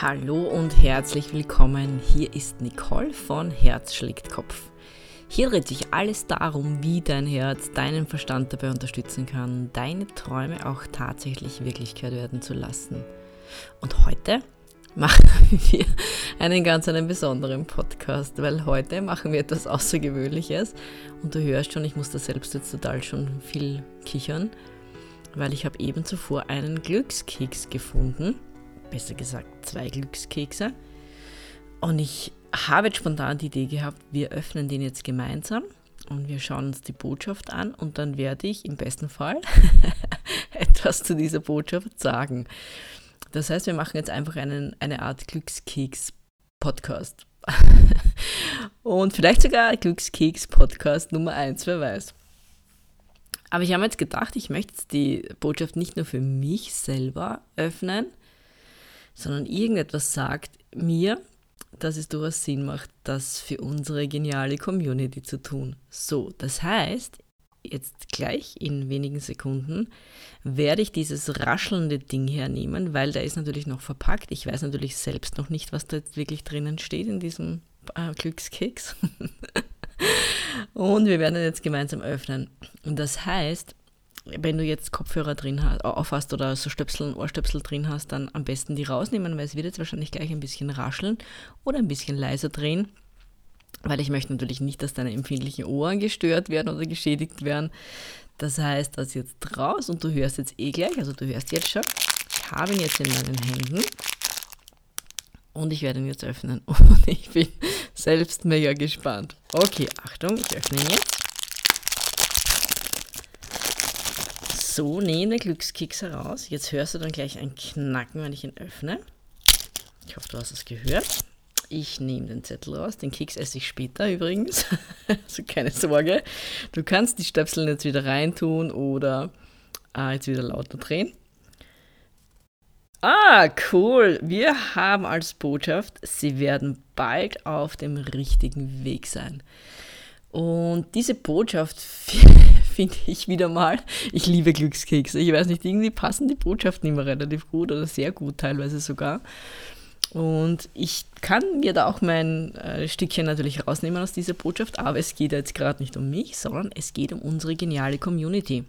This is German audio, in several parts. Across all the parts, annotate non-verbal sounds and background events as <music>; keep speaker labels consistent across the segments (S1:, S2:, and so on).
S1: Hallo und herzlich willkommen. Hier ist Nicole von Herz schlägt Kopf. Hier dreht sich alles darum, wie dein Herz deinen Verstand dabei unterstützen kann, deine Träume auch tatsächlich Wirklichkeit werden zu lassen. Und heute machen <laughs> wir einen ganz einen besonderen Podcast, weil heute machen wir etwas Außergewöhnliches und du hörst schon, ich muss da selbst jetzt total schon viel kichern, weil ich habe eben zuvor einen Glückskeks gefunden besser gesagt zwei Glückskekse. Und ich habe jetzt spontan die Idee gehabt, wir öffnen den jetzt gemeinsam und wir schauen uns die Botschaft an und dann werde ich im besten Fall <laughs> etwas zu dieser Botschaft sagen. Das heißt, wir machen jetzt einfach einen, eine Art Glückskeks-Podcast. <laughs> und vielleicht sogar Glückskeks-Podcast Nummer 1, wer weiß. Aber ich habe jetzt gedacht, ich möchte die Botschaft nicht nur für mich selber öffnen, sondern irgendetwas sagt mir, dass es durchaus Sinn macht, das für unsere geniale Community zu tun. So, das heißt, jetzt gleich in wenigen Sekunden werde ich dieses raschelnde Ding hernehmen, weil der ist natürlich noch verpackt. Ich weiß natürlich selbst noch nicht, was da jetzt wirklich drinnen steht in diesem äh, Glückskeks. <laughs> Und wir werden jetzt gemeinsam öffnen. Und das heißt, wenn du jetzt Kopfhörer drin hast, aufhast oder so Stöpsel, Ohrstöpsel drin hast, dann am besten die rausnehmen, weil es wird jetzt wahrscheinlich gleich ein bisschen rascheln oder ein bisschen leiser drehen, weil ich möchte natürlich nicht, dass deine empfindlichen Ohren gestört werden oder geschädigt werden. Das heißt, das jetzt raus und du hörst jetzt eh gleich, also du hörst jetzt schon. Ich habe ihn jetzt in meinen Händen und ich werde ihn jetzt öffnen <laughs> und ich bin selbst mega gespannt. Okay, Achtung, ich öffne ihn jetzt. So, nehme den Glückskeks heraus. Jetzt hörst du dann gleich ein Knacken, wenn ich ihn öffne. Ich hoffe, du hast es gehört. Ich nehme den Zettel raus. Den Keks esse ich später übrigens. <laughs> also keine Sorge. Du kannst die Stöpsel jetzt wieder reintun oder äh, jetzt wieder lauter drehen. Ah, cool. Wir haben als Botschaft, sie werden bald auf dem richtigen Weg sein. Und diese Botschaft <laughs> finde ich wieder mal. Ich liebe Glückskekse. Ich weiß nicht, irgendwie passen die Botschaften immer relativ gut oder sehr gut teilweise sogar. Und ich kann mir da auch mein äh, Stückchen natürlich rausnehmen aus dieser Botschaft, aber es geht jetzt gerade nicht um mich, sondern es geht um unsere geniale Community.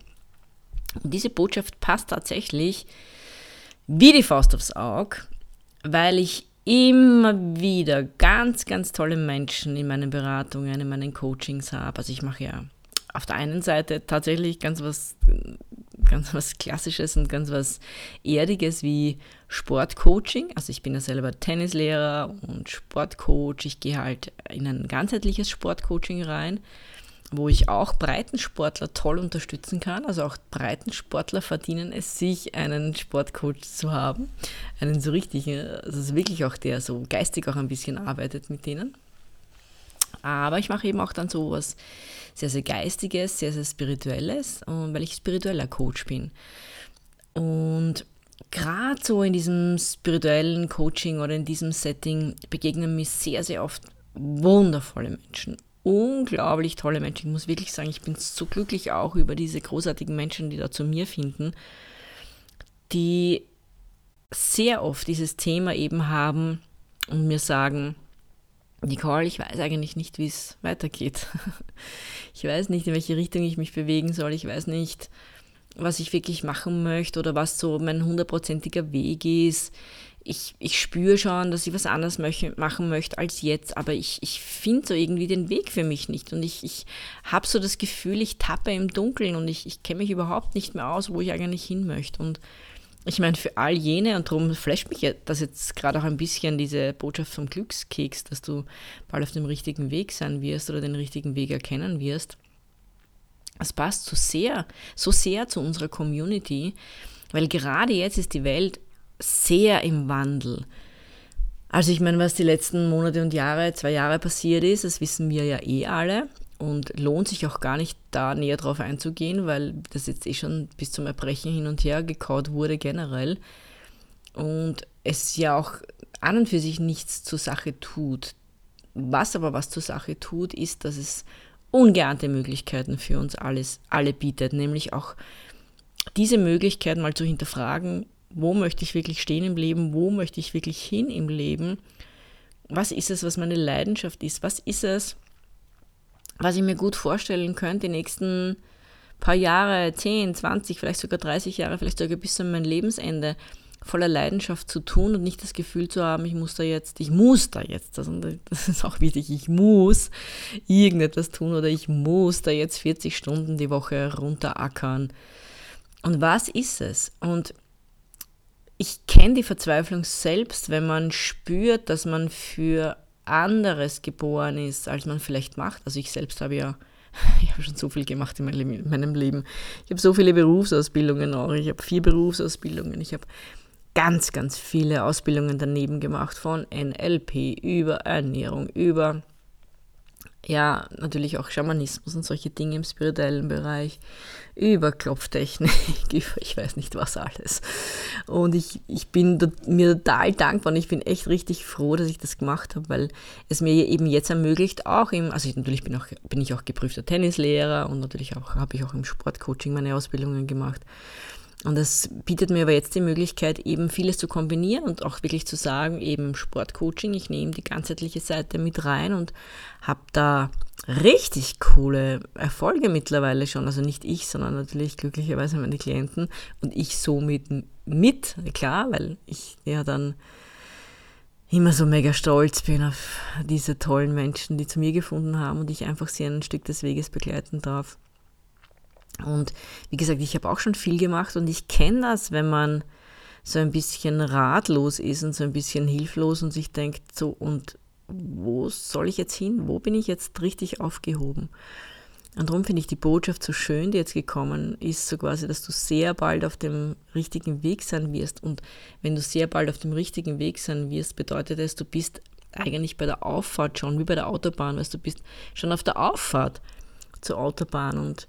S1: Und diese Botschaft passt tatsächlich wie die Faust aufs Auge, weil ich immer wieder ganz, ganz tolle Menschen in meinen Beratungen, in meinen Coachings habe. Also ich mache ja auf der einen Seite tatsächlich ganz was, ganz was Klassisches und ganz was Erdiges wie Sportcoaching. Also ich bin ja selber Tennislehrer und Sportcoach. Ich gehe halt in ein ganzheitliches Sportcoaching rein, wo ich auch Breitensportler toll unterstützen kann. Also auch Breitensportler verdienen es sich, einen Sportcoach zu haben. Einen so richtigen, also wirklich auch der so geistig auch ein bisschen arbeitet mit denen. Aber ich mache eben auch dann so was sehr, sehr Geistiges, sehr, sehr Spirituelles, weil ich spiritueller Coach bin. Und gerade so in diesem spirituellen Coaching oder in diesem Setting begegnen mir sehr, sehr oft wundervolle Menschen. Unglaublich tolle Menschen. Ich muss wirklich sagen, ich bin so glücklich auch über diese großartigen Menschen, die da zu mir finden, die sehr oft dieses Thema eben haben und mir sagen, Nicole, ich weiß eigentlich nicht, wie es weitergeht. <laughs> Ich weiß nicht, in welche Richtung ich mich bewegen soll. Ich weiß nicht, was ich wirklich machen möchte oder was so mein hundertprozentiger Weg ist. Ich, ich spüre schon, dass ich was anderes machen möchte als jetzt, aber ich, ich finde so irgendwie den Weg für mich nicht. Und ich, ich habe so das Gefühl, ich tappe im Dunkeln und ich, ich kenne mich überhaupt nicht mehr aus, wo ich eigentlich hin möchte. Und ich meine, für all jene, und darum flasht mich das jetzt gerade auch ein bisschen, diese Botschaft vom Glückskeks, dass du bald auf dem richtigen Weg sein wirst oder den richtigen Weg erkennen wirst. Das passt so sehr, so sehr zu unserer Community, weil gerade jetzt ist die Welt sehr im Wandel. Also ich meine, was die letzten Monate und Jahre, zwei Jahre passiert ist, das wissen wir ja eh alle und lohnt sich auch gar nicht da näher drauf einzugehen, weil das jetzt eh schon bis zum Erbrechen hin und her gekaut wurde generell. Und es ja auch an und für sich nichts zur Sache tut. Was aber was zur Sache tut, ist, dass es ungeahnte Möglichkeiten für uns alles, alle bietet, nämlich auch diese Möglichkeit mal zu hinterfragen, wo möchte ich wirklich stehen im Leben, wo möchte ich wirklich hin im Leben, was ist es, was meine Leidenschaft ist, was ist es, was ich mir gut vorstellen könnte, die nächsten paar Jahre, 10, 20, vielleicht sogar 30 Jahre, vielleicht sogar bis an mein Lebensende voller Leidenschaft zu tun und nicht das Gefühl zu haben, ich muss da jetzt, ich muss da jetzt, also <laughs> das ist auch wichtig, ich muss irgendetwas tun oder ich muss da jetzt 40 Stunden die Woche runterackern. Und was ist es? Und ich kenne die Verzweiflung selbst, wenn man spürt, dass man für anderes geboren ist, als man vielleicht macht. Also ich selbst habe ja, <laughs> ich habe schon so viel gemacht in meinem Leben. Ich habe so viele Berufsausbildungen auch. Ich habe vier Berufsausbildungen. Ich habe ganz, ganz viele Ausbildungen daneben gemacht, von NLP über Ernährung, über ja, natürlich auch Schamanismus und solche Dinge im spirituellen Bereich, <laughs> über Klopftechnik, ich weiß nicht was alles. Und ich, ich bin mir total dankbar und ich bin echt richtig froh, dass ich das gemacht habe, weil es mir eben jetzt ermöglicht, auch im, also ich, natürlich bin, auch, bin ich auch geprüfter Tennislehrer und natürlich auch habe ich auch im Sportcoaching meine Ausbildungen gemacht. Und das bietet mir aber jetzt die Möglichkeit, eben vieles zu kombinieren und auch wirklich zu sagen, eben Sportcoaching, ich nehme die ganzheitliche Seite mit rein und habe da richtig coole Erfolge mittlerweile schon. Also nicht ich, sondern natürlich glücklicherweise meine Klienten und ich somit mit, klar, weil ich ja dann immer so mega stolz bin auf diese tollen Menschen, die zu mir gefunden haben und ich einfach sie ein Stück des Weges begleiten darf. Und wie gesagt, ich habe auch schon viel gemacht und ich kenne das, wenn man so ein bisschen ratlos ist und so ein bisschen hilflos und sich denkt, so und wo soll ich jetzt hin? Wo bin ich jetzt richtig aufgehoben? Und darum finde ich die Botschaft so schön, die jetzt gekommen ist, so quasi, dass du sehr bald auf dem richtigen Weg sein wirst. Und wenn du sehr bald auf dem richtigen Weg sein wirst, bedeutet es, du bist eigentlich bei der Auffahrt schon, wie bei der Autobahn, weißt du, bist schon auf der Auffahrt zur Autobahn und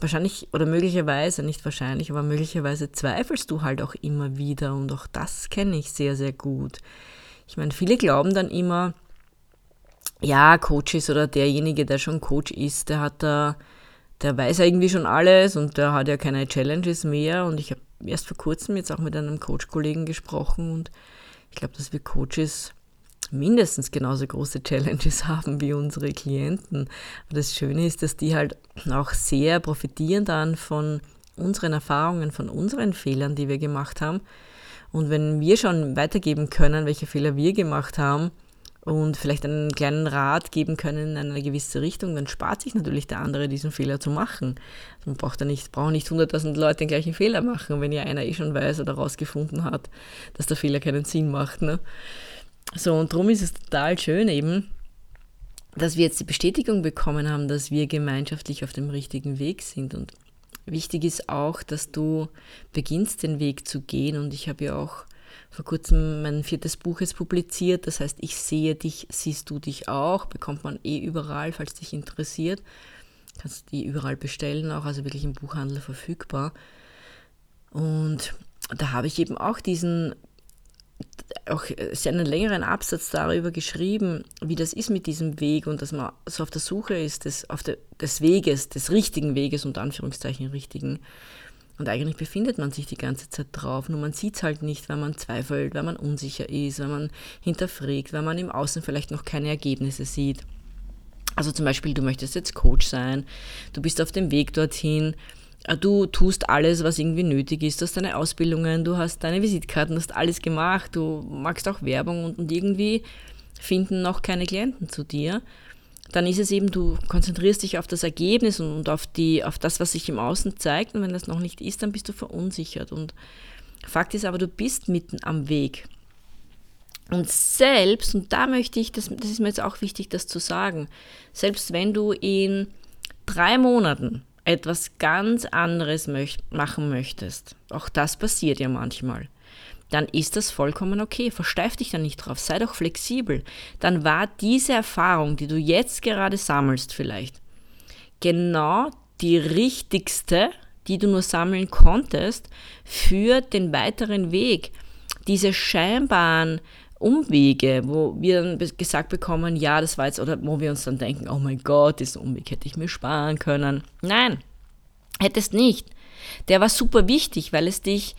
S1: wahrscheinlich oder möglicherweise, nicht wahrscheinlich, aber möglicherweise zweifelst du halt auch immer wieder und auch das kenne ich sehr, sehr gut. Ich meine, viele glauben dann immer, ja, Coach ist oder derjenige, der schon Coach ist, der hat da, der weiß irgendwie schon alles und der hat ja keine Challenges mehr und ich habe erst vor kurzem jetzt auch mit einem Coach-Kollegen gesprochen und ich glaube, dass wir Coaches mindestens genauso große Challenges <laughs> haben wie unsere Klienten. Das Schöne ist, dass die halt auch sehr profitieren dann von unseren Erfahrungen, von unseren Fehlern, die wir gemacht haben. Und wenn wir schon weitergeben können, welche Fehler wir gemacht haben und vielleicht einen kleinen Rat geben können in eine gewisse Richtung, dann spart sich natürlich der andere, diesen Fehler zu machen. Man braucht ja nicht, brauchen nicht 100.000 Leute den gleichen Fehler machen, wenn ja einer eh schon weiß oder herausgefunden hat, dass der Fehler keinen Sinn macht. Ne? So, und darum ist es total schön eben, dass wir jetzt die Bestätigung bekommen haben, dass wir gemeinschaftlich auf dem richtigen Weg sind. Und wichtig ist auch, dass du beginnst, den Weg zu gehen. Und ich habe ja auch vor kurzem mein viertes Buch jetzt publiziert. Das heißt, ich sehe dich, siehst du dich auch. Bekommt man eh überall, falls dich interessiert. Kannst die überall bestellen, auch also wirklich im Buchhandel verfügbar. Und da habe ich eben auch diesen auch einen längeren Absatz darüber geschrieben, wie das ist mit diesem Weg und dass man so auf der Suche ist des, auf der, des Weges, des richtigen Weges, unter Anführungszeichen richtigen. Und eigentlich befindet man sich die ganze Zeit drauf, nur man sieht es halt nicht, weil man zweifelt, weil man unsicher ist, weil man hinterfragt, weil man im Außen vielleicht noch keine Ergebnisse sieht. Also zum Beispiel, du möchtest jetzt Coach sein, du bist auf dem Weg dorthin, du tust alles, was irgendwie nötig ist. Du hast deine Ausbildungen, du hast deine Visitkarten, du hast alles gemacht, du magst auch Werbung und, und irgendwie finden noch keine Klienten zu dir. Dann ist es eben, du konzentrierst dich auf das Ergebnis und, und auf, die, auf das, was sich im Außen zeigt. Und wenn das noch nicht ist, dann bist du verunsichert. Und Fakt ist aber, du bist mitten am Weg. Und selbst, und da möchte ich, das, das ist mir jetzt auch wichtig, das zu sagen, selbst wenn du in drei Monaten etwas ganz anderes möcht machen möchtest, auch das passiert ja manchmal, dann ist das vollkommen okay. Versteif dich da nicht drauf, sei doch flexibel. Dann war diese Erfahrung, die du jetzt gerade sammelst vielleicht, genau die richtigste, die du nur sammeln konntest für den weiteren Weg. Diese scheinbaren Umwege, wo wir dann gesagt bekommen, ja, das war jetzt, oder wo wir uns dann denken, oh mein Gott, diesen Umweg hätte ich mir sparen können. Nein, hättest nicht. Der war super wichtig, weil es dich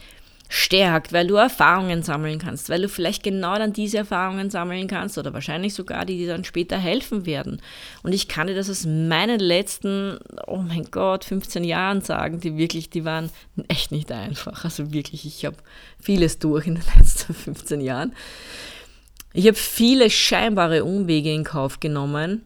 S1: stärkt, weil du Erfahrungen sammeln kannst, weil du vielleicht genau dann diese Erfahrungen sammeln kannst oder wahrscheinlich sogar die, die dann später helfen werden. Und ich kann dir das aus meinen letzten, oh mein Gott, 15 Jahren sagen, die wirklich, die waren echt nicht einfach. Also wirklich, ich habe vieles durch in den <laughs> letzten 15 Jahren. Ich habe viele scheinbare Umwege in Kauf genommen.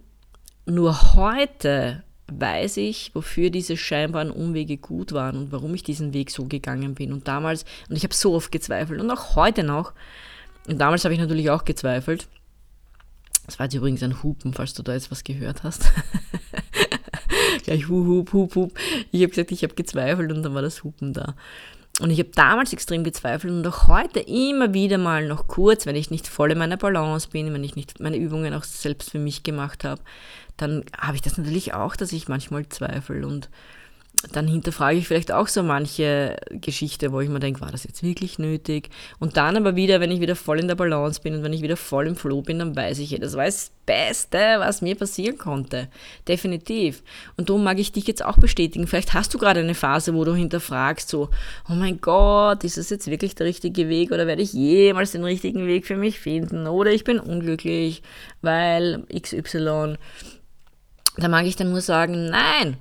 S1: Nur heute weiß ich, wofür diese scheinbaren Umwege gut waren und warum ich diesen Weg so gegangen bin. Und damals, und ich habe so oft gezweifelt und auch heute noch, und damals habe ich natürlich auch gezweifelt. Das war jetzt übrigens ein Hupen, falls du da jetzt was gehört hast. <laughs> Gleich hup, hup, hup, hup. Ich habe gesagt, ich habe gezweifelt und dann war das Hupen da. Und ich habe damals extrem gezweifelt und auch heute immer wieder mal noch kurz, wenn ich nicht voll in meiner Balance bin, wenn ich nicht meine Übungen auch selbst für mich gemacht habe, dann habe ich das natürlich auch, dass ich manchmal zweifle und dann hinterfrage ich vielleicht auch so manche Geschichte, wo ich mir denke, war das jetzt wirklich nötig? Und dann aber wieder, wenn ich wieder voll in der Balance bin und wenn ich wieder voll im Flow bin, dann weiß ich, das war das Beste, was mir passieren konnte. Definitiv. Und darum mag ich dich jetzt auch bestätigen. Vielleicht hast du gerade eine Phase, wo du hinterfragst, so, oh mein Gott, ist das jetzt wirklich der richtige Weg oder werde ich jemals den richtigen Weg für mich finden? Oder ich bin unglücklich, weil XY. Da mag ich dann nur sagen, nein,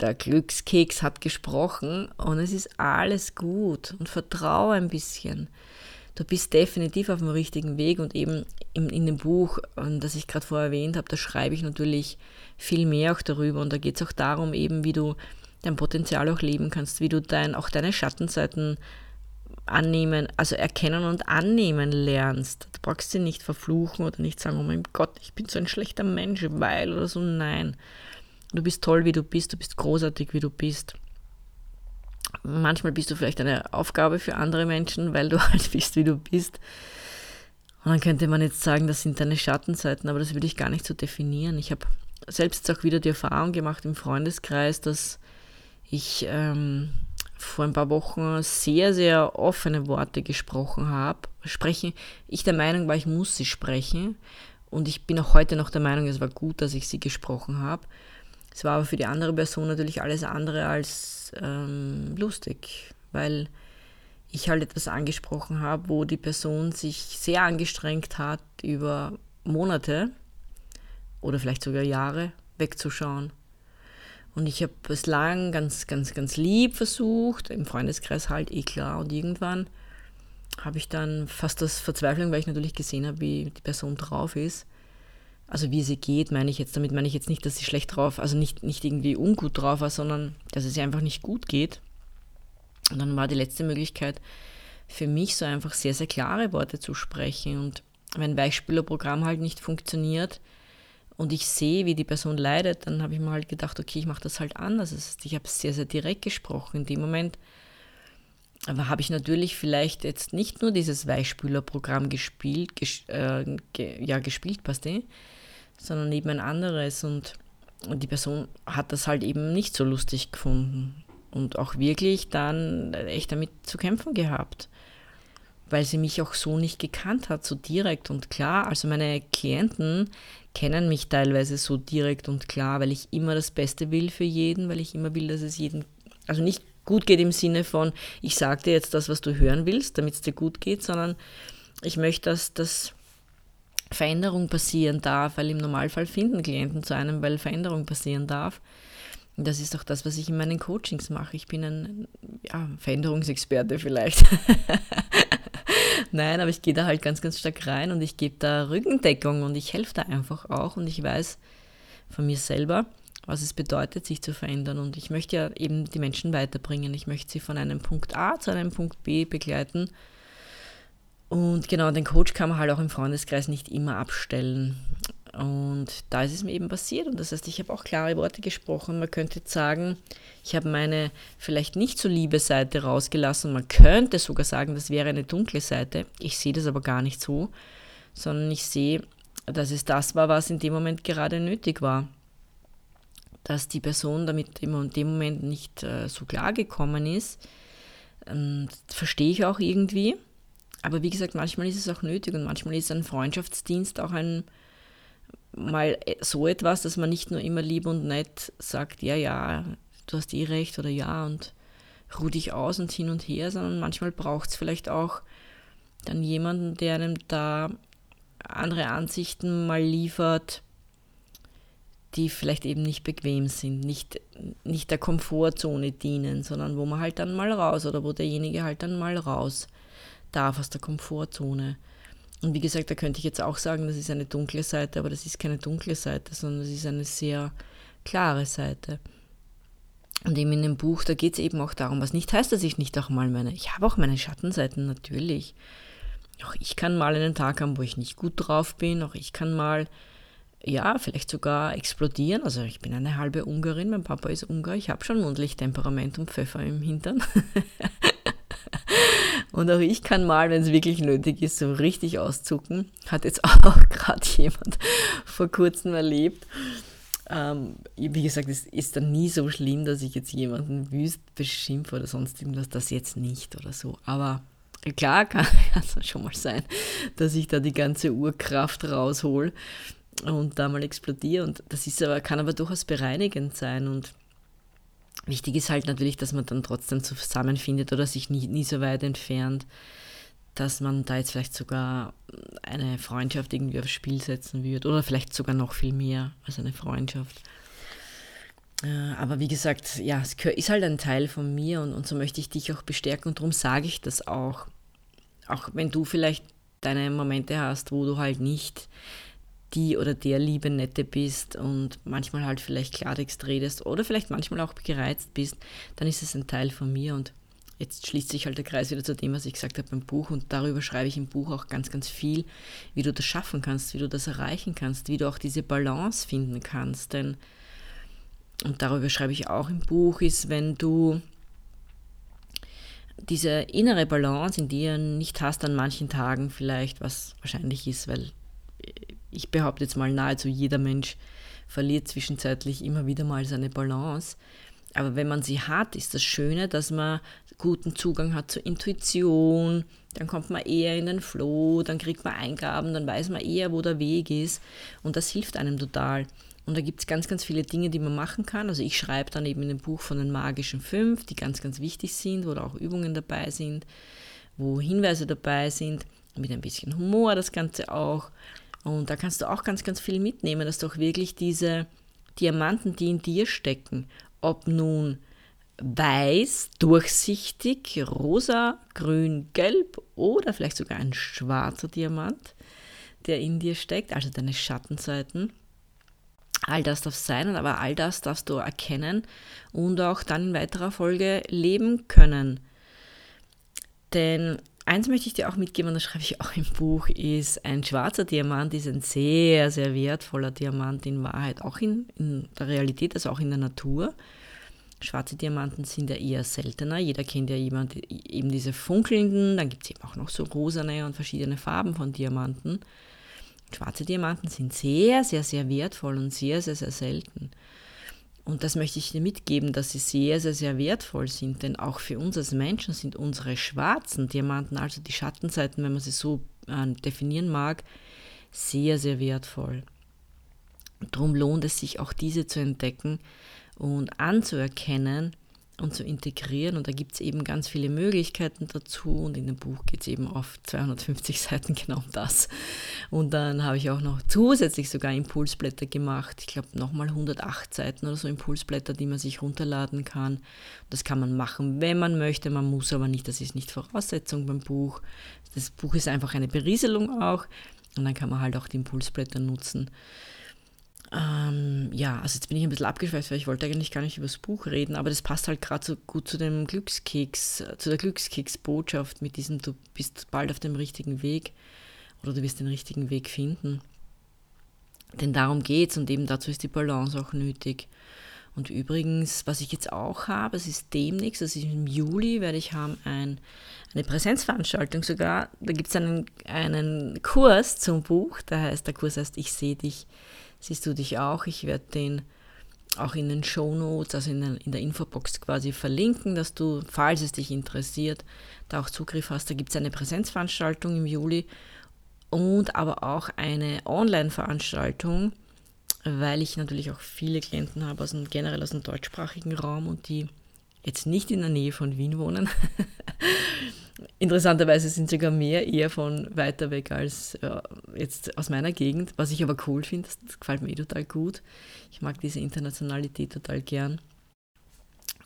S1: der Glückskeks hat gesprochen und es ist alles gut und vertraue ein bisschen. Du bist definitiv auf dem richtigen Weg und eben in, in dem Buch, das ich gerade vorher erwähnt habe, da schreibe ich natürlich viel mehr auch darüber und da geht es auch darum, eben wie du dein Potenzial auch leben kannst, wie du dein, auch deine Schattenseiten annehmen, also erkennen und annehmen lernst. Du brauchst sie nicht verfluchen oder nicht sagen, oh mein Gott, ich bin so ein schlechter Mensch, weil oder so. Nein. Du bist toll, wie du bist, du bist großartig, wie du bist. Manchmal bist du vielleicht eine Aufgabe für andere Menschen, weil du <laughs> halt bist, wie du bist. Und dann könnte man jetzt sagen, das sind deine Schattenseiten, aber das würde ich gar nicht so definieren. Ich habe selbst auch wieder die Erfahrung gemacht im Freundeskreis, dass ich ähm, vor ein paar Wochen sehr, sehr offene Worte gesprochen habe. Sprechen, ich der Meinung war, ich muss sie sprechen. Und ich bin auch heute noch der Meinung, es war gut, dass ich sie gesprochen habe. Es war aber für die andere Person natürlich alles andere als ähm, lustig, weil ich halt etwas angesprochen habe, wo die Person sich sehr angestrengt hat, über Monate oder vielleicht sogar Jahre wegzuschauen. Und ich habe es lang ganz, ganz, ganz lieb versucht, im Freundeskreis halt, eh klar. Und irgendwann habe ich dann fast das Verzweiflung, weil ich natürlich gesehen habe, wie die Person drauf ist, also wie sie geht, meine ich jetzt, damit meine ich jetzt nicht, dass sie schlecht drauf, also nicht, nicht irgendwie ungut drauf war, sondern dass es ihr einfach nicht gut geht. Und dann war die letzte Möglichkeit für mich so einfach sehr, sehr klare Worte zu sprechen. Und wenn Weichspülerprogramm halt nicht funktioniert und ich sehe, wie die Person leidet, dann habe ich mir halt gedacht, okay, ich mache das halt anders. Ich habe sehr, sehr direkt gesprochen. In dem Moment aber habe ich natürlich vielleicht jetzt nicht nur dieses Weichspülerprogramm gespielt, ges äh, ge ja, gespielt, passt eh, sondern eben ein anderes. Und, und die Person hat das halt eben nicht so lustig gefunden und auch wirklich dann echt damit zu kämpfen gehabt, weil sie mich auch so nicht gekannt hat, so direkt und klar. Also meine Klienten kennen mich teilweise so direkt und klar, weil ich immer das Beste will für jeden, weil ich immer will, dass es jedem, also nicht gut geht im Sinne von, ich sage dir jetzt das, was du hören willst, damit es dir gut geht, sondern ich möchte, dass das Veränderung passieren darf, weil im Normalfall finden Klienten zu einem, weil Veränderung passieren darf. Und das ist auch das, was ich in meinen Coachings mache. Ich bin ein ja, Veränderungsexperte vielleicht. <laughs> Nein, aber ich gehe da halt ganz, ganz stark rein und ich gebe da Rückendeckung und ich helfe da einfach auch und ich weiß von mir selber, was es bedeutet, sich zu verändern. Und ich möchte ja eben die Menschen weiterbringen. Ich möchte sie von einem Punkt A zu einem Punkt B begleiten und genau, den Coach kann man halt auch im Freundeskreis nicht immer abstellen. Und da ist es mir eben passiert. Und das heißt, ich habe auch klare Worte gesprochen. Man könnte jetzt sagen, ich habe meine vielleicht nicht so liebe Seite rausgelassen. Man könnte sogar sagen, das wäre eine dunkle Seite. Ich sehe das aber gar nicht so, sondern ich sehe, dass es das war, was in dem Moment gerade nötig war. Dass die Person damit in dem Moment nicht äh, so klar gekommen ist, ähm, verstehe ich auch irgendwie. Aber wie gesagt, manchmal ist es auch nötig und manchmal ist ein Freundschaftsdienst auch ein mal so etwas, dass man nicht nur immer lieb und nett sagt, ja, ja, du hast eh recht oder ja und ruh dich aus und hin und her, sondern manchmal braucht es vielleicht auch dann jemanden, der einem da andere Ansichten mal liefert, die vielleicht eben nicht bequem sind, nicht, nicht der Komfortzone dienen, sondern wo man halt dann mal raus oder wo derjenige halt dann mal raus darf aus der Komfortzone. Und wie gesagt, da könnte ich jetzt auch sagen, das ist eine dunkle Seite, aber das ist keine dunkle Seite, sondern es ist eine sehr klare Seite. Und eben in dem Buch, da geht es eben auch darum, was nicht heißt, dass ich nicht auch mal meine, ich habe auch meine Schattenseiten natürlich. Auch ich kann mal einen Tag haben, wo ich nicht gut drauf bin, auch ich kann mal ja, vielleicht sogar explodieren. Also ich bin eine halbe Ungarin, mein Papa ist Ungar, ich habe schon Mundlichttemperament und Pfeffer im Hintern. <laughs> und auch ich kann mal, wenn es wirklich nötig ist, so richtig auszucken. Hat jetzt <laughs> auch gerade jemand vor kurzem erlebt. Ähm, wie gesagt, es ist dann nie so schlimm, dass ich jetzt jemanden wüst beschimpfe oder sonst irgendwas, das jetzt nicht oder so. Aber klar <laughs> kann es schon mal sein, dass ich da die ganze Urkraft raushol und da mal explodiere. Und das ist aber, kann aber durchaus bereinigend sein. Und wichtig ist halt natürlich, dass man dann trotzdem zusammenfindet oder sich nie, nie so weit entfernt, dass man da jetzt vielleicht sogar eine Freundschaft irgendwie aufs Spiel setzen würde. Oder vielleicht sogar noch viel mehr als eine Freundschaft. Äh, aber wie gesagt, ja, es ist halt ein Teil von mir und, und so möchte ich dich auch bestärken und darum sage ich das auch. Auch wenn du vielleicht deine Momente hast, wo du halt nicht die oder der liebe Nette bist und manchmal halt vielleicht Klartext redest oder vielleicht manchmal auch gereizt bist, dann ist es ein Teil von mir und jetzt schließt sich halt der Kreis wieder zu dem, was ich gesagt habe beim Buch und darüber schreibe ich im Buch auch ganz, ganz viel, wie du das schaffen kannst, wie du das erreichen kannst, wie du auch diese Balance finden kannst, denn und darüber schreibe ich auch im Buch, ist, wenn du diese innere Balance in dir nicht hast an manchen Tagen vielleicht, was wahrscheinlich ist, weil ich behaupte jetzt mal, nahezu jeder Mensch verliert zwischenzeitlich immer wieder mal seine Balance. Aber wenn man sie hat, ist das Schöne, dass man guten Zugang hat zur Intuition, dann kommt man eher in den Flow, dann kriegt man Eingaben, dann weiß man eher, wo der Weg ist und das hilft einem total. Und da gibt es ganz, ganz viele Dinge, die man machen kann. Also ich schreibe dann eben in dem Buch von den magischen fünf, die ganz, ganz wichtig sind, wo da auch Übungen dabei sind, wo Hinweise dabei sind, mit ein bisschen Humor das Ganze auch. Und da kannst du auch ganz, ganz viel mitnehmen, dass du auch wirklich diese Diamanten, die in dir stecken, ob nun weiß, durchsichtig, rosa, grün, gelb oder vielleicht sogar ein schwarzer Diamant, der in dir steckt, also deine Schattenseiten. All das darf sein, aber all das darfst du erkennen und auch dann in weiterer Folge leben können. Denn Eins möchte ich dir auch mitgeben, und das schreibe ich auch im Buch, ist ein schwarzer Diamant ist ein sehr, sehr wertvoller Diamant in Wahrheit, auch in, in der Realität, also auch in der Natur. Schwarze Diamanten sind ja eher seltener. Jeder kennt ja jemand, eben diese funkelnden, dann gibt es eben auch noch so rosane und verschiedene Farben von Diamanten. Schwarze Diamanten sind sehr, sehr, sehr wertvoll und sehr, sehr, sehr selten. Und das möchte ich dir mitgeben, dass sie sehr, sehr, sehr wertvoll sind, denn auch für uns als Menschen sind unsere schwarzen Diamanten, also die Schattenseiten, wenn man sie so äh, definieren mag, sehr, sehr wertvoll. Darum lohnt es sich auch diese zu entdecken und anzuerkennen und zu integrieren. Und da gibt es eben ganz viele Möglichkeiten dazu. Und in dem Buch geht es eben auf 250 <laughs> Seiten genau um das. Und dann habe ich auch noch zusätzlich sogar Impulsblätter gemacht. Ich glaube nochmal 108 Seiten oder so Impulsblätter, die man sich runterladen kann. Das kann man machen, wenn man möchte. Man muss aber nicht, das ist nicht Voraussetzung beim Buch. Das Buch ist einfach eine Berieselung auch. Und dann kann man halt auch die Impulsblätter nutzen. Ähm, ja, also jetzt bin ich ein bisschen abgeschweift, weil ich wollte eigentlich gar nicht über das Buch reden, aber das passt halt gerade so gut zu dem Glückskeks, zu der Glückskeks-Botschaft mit diesem, du bist bald auf dem richtigen Weg oder du wirst den richtigen Weg finden. Denn darum geht's und eben dazu ist die Balance auch nötig. Und übrigens, was ich jetzt auch habe, es ist demnächst, also im Juli werde ich haben ein, eine Präsenzveranstaltung sogar. Da gibt es einen, einen Kurs zum Buch, der heißt, der Kurs heißt Ich sehe dich siehst du dich auch. Ich werde den auch in den Show Notes, also in der, in der Infobox quasi verlinken, dass du, falls es dich interessiert, da auch Zugriff hast. Da gibt es eine Präsenzveranstaltung im Juli und aber auch eine Online-Veranstaltung, weil ich natürlich auch viele Klienten habe, aus dem, generell aus dem deutschsprachigen Raum und die jetzt nicht in der Nähe von Wien wohnen. <laughs> Interessanterweise sind sogar mehr eher von weiter weg als äh, jetzt aus meiner Gegend, was ich aber cool finde. Das, gefällt mir eh total gut. Ich mag diese Internationalität total gern.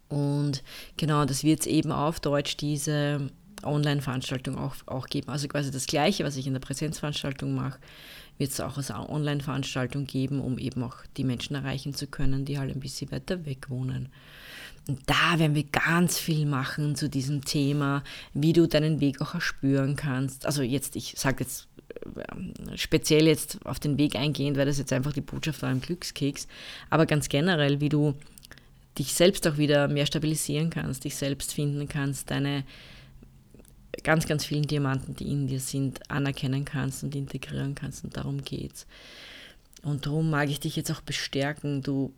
S1: Und genau, das wird es eben auf Deutsch diese Online-Veranstaltung auch, auch geben. Also quasi das Gleiche, was ich in der Präsenzveranstaltung mache, wird es auch als Online-Veranstaltung geben, um eben auch die Menschen erreichen zu können, die halt ein bisschen weiter weg wohnen. Und da werden wir ganz viel machen zu diesem Thema, wie du deinen Weg auch erspüren kannst. Also jetzt, ich sage jetzt äh, speziell jetzt auf den Weg eingehend, weil das jetzt einfach die Botschaft war im Glückskeks, aber ganz generell, wie du dich selbst auch wieder mehr stabilisieren kannst, dich selbst finden kannst, deine ganz, ganz vielen Diamanten, die in dir sind, anerkennen kannst und integrieren kannst. Und darum geht's. Und darum mag ich dich jetzt auch bestärken. Du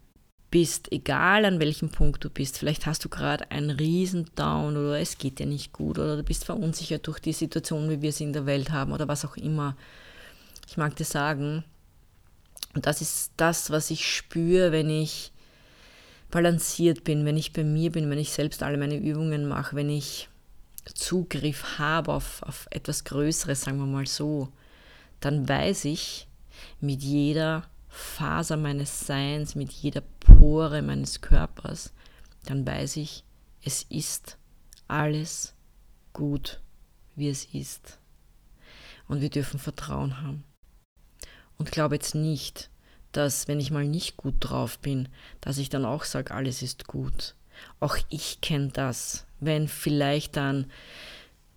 S1: bist, egal an welchem Punkt du bist, vielleicht hast du gerade einen riesen Down oder es geht dir nicht gut oder du bist verunsichert durch die Situation, wie wir sie in der Welt haben oder was auch immer. Ich mag dir sagen, und das ist das, was ich spüre, wenn ich balanciert bin, wenn ich bei mir bin, wenn ich selbst alle meine Übungen mache, wenn ich Zugriff habe auf, auf etwas Größeres, sagen wir mal so, dann weiß ich mit jeder Faser meines Seins, mit jeder Pore meines Körpers, dann weiß ich, es ist alles gut, wie es ist. Und wir dürfen Vertrauen haben. Und glaube jetzt nicht, dass wenn ich mal nicht gut drauf bin, dass ich dann auch sage, alles ist gut. Auch ich kenne das, wenn vielleicht dann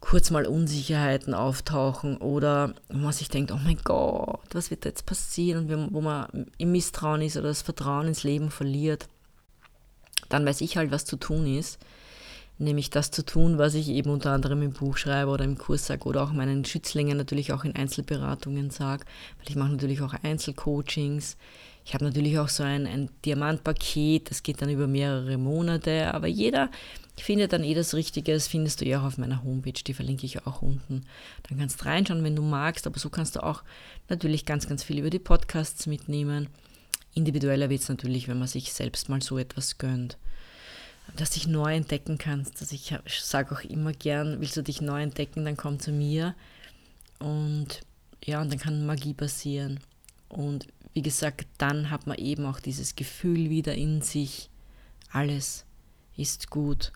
S1: kurz mal Unsicherheiten auftauchen oder wo man sich denkt, oh mein Gott, was wird da jetzt passieren und wo man im Misstrauen ist oder das Vertrauen ins Leben verliert, dann weiß ich halt, was zu tun ist. Nämlich das zu tun, was ich eben unter anderem im Buch schreibe oder im Kurs sage oder auch meinen Schützlingen natürlich auch in Einzelberatungen sage, weil ich mache natürlich auch Einzelcoachings. Ich habe natürlich auch so ein, ein Diamantpaket, das geht dann über mehrere Monate, aber jeder findet dann eh das Richtige, das findest du ja auch auf meiner Homepage, die verlinke ich auch unten. Dann kannst du reinschauen, wenn du magst, aber so kannst du auch natürlich ganz, ganz viel über die Podcasts mitnehmen. Individueller wird es natürlich, wenn man sich selbst mal so etwas gönnt. Dass dich neu entdecken kannst. Also ich sage auch immer gern, willst du dich neu entdecken, dann komm zu mir. Und ja, und dann kann Magie passieren. Und wie gesagt, dann hat man eben auch dieses Gefühl wieder in sich, alles ist gut.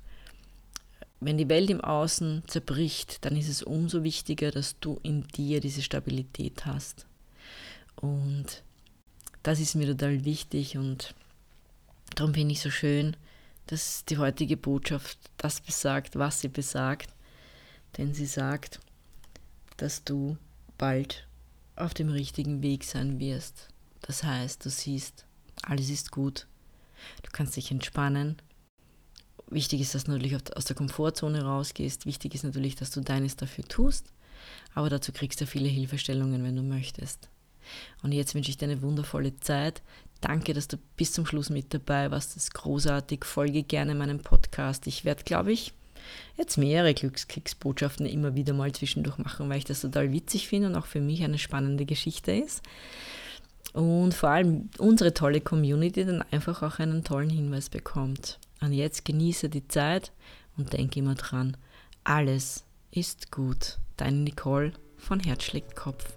S1: Wenn die Welt im Außen zerbricht, dann ist es umso wichtiger, dass du in dir diese Stabilität hast. Und das ist mir total wichtig und darum finde ich so schön, dass die heutige Botschaft das besagt, was sie besagt. Denn sie sagt, dass du bald auf dem richtigen Weg sein wirst. Das heißt, du siehst, alles ist gut. Du kannst dich entspannen. Wichtig ist, dass du natürlich aus der Komfortzone rausgehst. Wichtig ist natürlich, dass du deines dafür tust. Aber dazu kriegst du viele Hilfestellungen, wenn du möchtest. Und jetzt wünsche ich dir eine wundervolle Zeit. Danke, dass du bis zum Schluss mit dabei warst. Das ist großartig. Folge gerne meinem Podcast. Ich werde, glaube ich, jetzt mehrere Glückskicksbotschaften immer wieder mal zwischendurch machen, weil ich das total witzig finde und auch für mich eine spannende Geschichte ist und vor allem unsere tolle Community dann einfach auch einen tollen Hinweis bekommt. Und jetzt genieße die Zeit und denke immer dran, alles ist gut. Deine Nicole von Herz schlägt Kopf.